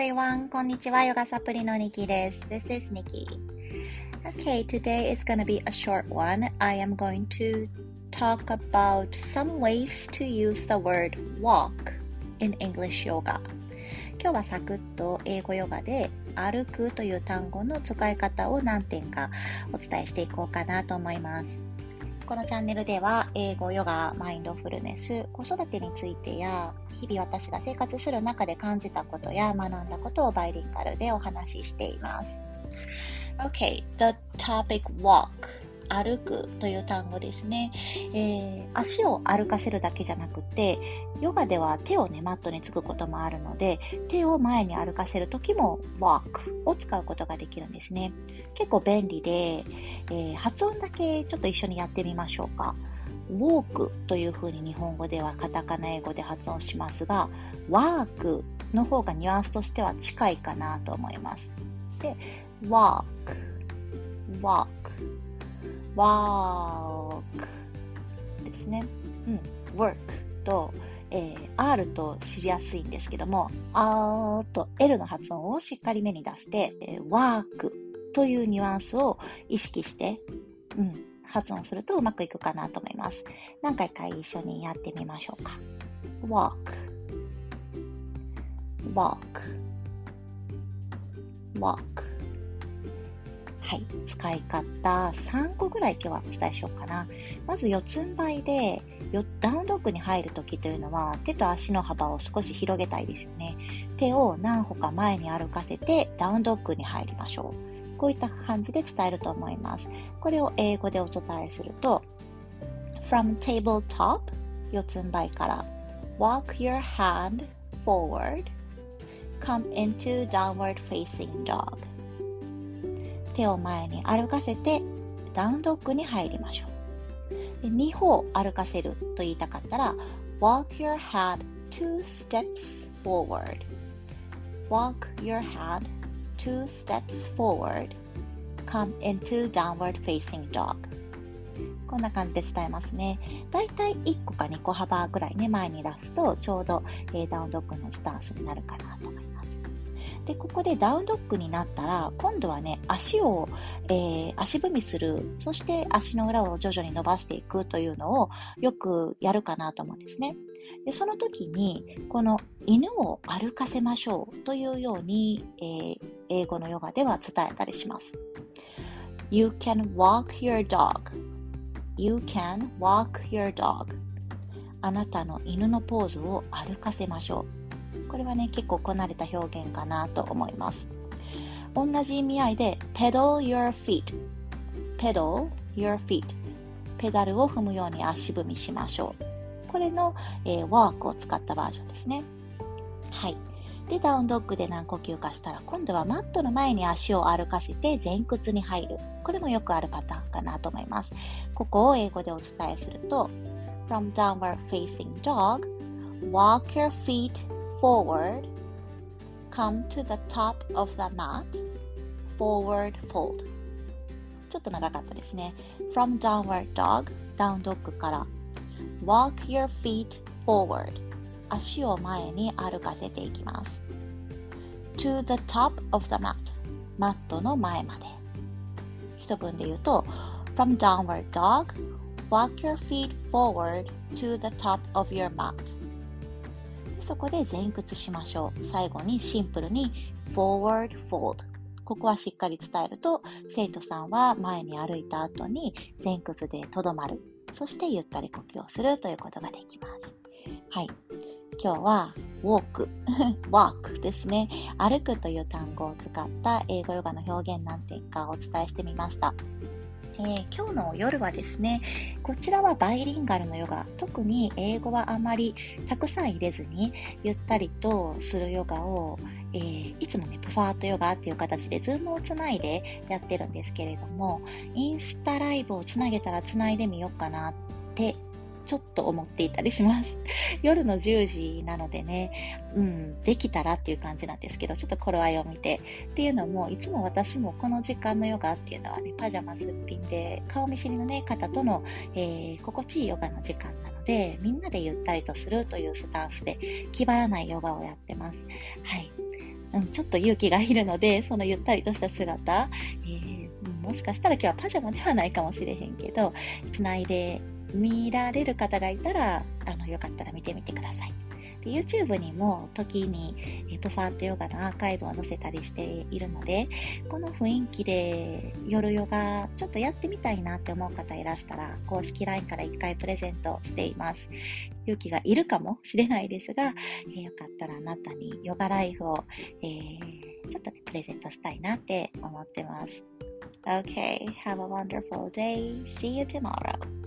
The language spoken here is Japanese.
everyone. こんにちは。ヨガサプリのニキです。This is Nikki. Okay, today is gonna be a short one. I am going to talk about some ways to use the word walk in English yoga. 今日はサクッと英語ヨガで歩くという単語の使い方を何点かお伝えしていこうかなと思います。このチャンネルでは英語、ヨガ、マインドフルネス、子育てについてや日々私が生活する中で感じたことや学んだことをバイリンガルでお話ししています。OK the topic walk 歩くという単語ですね、えー、足を歩かせるだけじゃなくてヨガでは手をねマットにつくこともあるので手を前に歩かせる時も walk を使うことができるんですね。結構便利で、えー、発音だけちょっと一緒にやってみましょうか。ウォークというふうに日本語ではカタカナ英語で発音しますがワークの方がニュアンスとしては近いかなと思います。で walk walk ですね。うん、work と、えー、R としやすいんですけども、R と L の発音をしっかり目に出して、えー、work というニュアンスを意識して、うん、発音するとうまくいくかなと思います。何回か一緒にやってみましょうか。walk walk walk はい、使い方3個ぐらい今日はお伝えしようかな。まず四つん這いでダウンドッグに入るときというのは手と足の幅を少し広げたいですよね。手を何歩か前に歩かせてダウンドッグに入りましょう。こういった感じで伝えると思います。これを英語でお伝えすると From tabletop 四つん這いから Walk your hand forward Come into downward facing dog 手を前に歩かせてダウンドッグに入りましょう。で2歩歩かせると言いたかったら walk your head two steps forward walk your head two steps forward come into downward facing dog こんな感じで伝えますね。だいたい1個か2個幅ぐらいね、前に出すとちょうど、えー、ダウンドッグのスタンスになるかなと。で、ここでダウンドッグになったら、今度はね、足を、えー、足踏みする、そして足の裏を徐々に伸ばしていくというのをよくやるかなと思うんですね。でその時に、この犬を歩かせましょうというように、えー、英語のヨガでは伝えたりします。You can walk your dog.You can walk your dog. あなたの犬のポーズを歩かせましょう。これはね、結構こなれた表現かなと思います。同じ意味合いで、pedal your feet。pedal your feet。ペダルを踏むように足踏みしましょう。これの、えー、ワークを使ったバージョンですね。はい。で、ダウンドッグで何呼吸かしたら、今度はマットの前に足を歩かせて前屈に入る。これもよくあるパターンかなと思います。ここを英語でお伝えすると、from downward facing dog, walk your feet forward, come to the top of the mat, forward fold ちょっと長かったですね from downward dog ダウンドッグから walk your feet forward 足を前に歩かせていきます to the top of the mat マットの前まで一文で言うと from downward dog walk your feet forward to the top of your mat そこで前屈しましょう。最後にシンプルに forward fold。ここはしっかり伝えると、生徒さんは前に歩いた後に前屈でとどまる。そしてゆったり呼吸をするということができます。はい。今日は walk, walk ですね。歩くという単語を使った英語ヨガの表現何点かお伝えしてみました。えー、今日の夜はですね、こちらはバイリンガルのヨガ、特に英語はあまりたくさん入れずに、ゆったりとするヨガを、えー、いつもね、プファートヨガっていう形で Zoom をつないでやってるんですけれども、インスタライブをつなげたらつないでみようかなってちょっと思っていたりします。夜の10時なのでね、うん、できたらっていう感じなんですけど、ちょっと頃合いを見て。っていうのも、いつも私もこの時間のヨガっていうのはね、パジャマすっぴんで、顔見知りのね、方との、えー、心地いいヨガの時間なので、みんなでゆったりとするというスタンスで、気張らないヨガをやってます。はい。うん、ちょっと勇気がいるので、そのゆったりとした姿、えー、もしかしたら今日はパジャマではないかもしれへんけど、つないで見られる方がいたら、あの、よかったら見てみてください。で YouTube にも時にえプファートヨガのアーカイブを載せたりしているので、この雰囲気で夜ヨガちょっとやってみたいなって思う方いらしたら、公式 LINE から1回プレゼントしています。勇気がいるかもしれないですが、えー、よかったらあなたにヨガライフを、えー、ちょっと、ね、プレゼントしたいなって思ってます。Okay, have a wonderful day. See you tomorrow.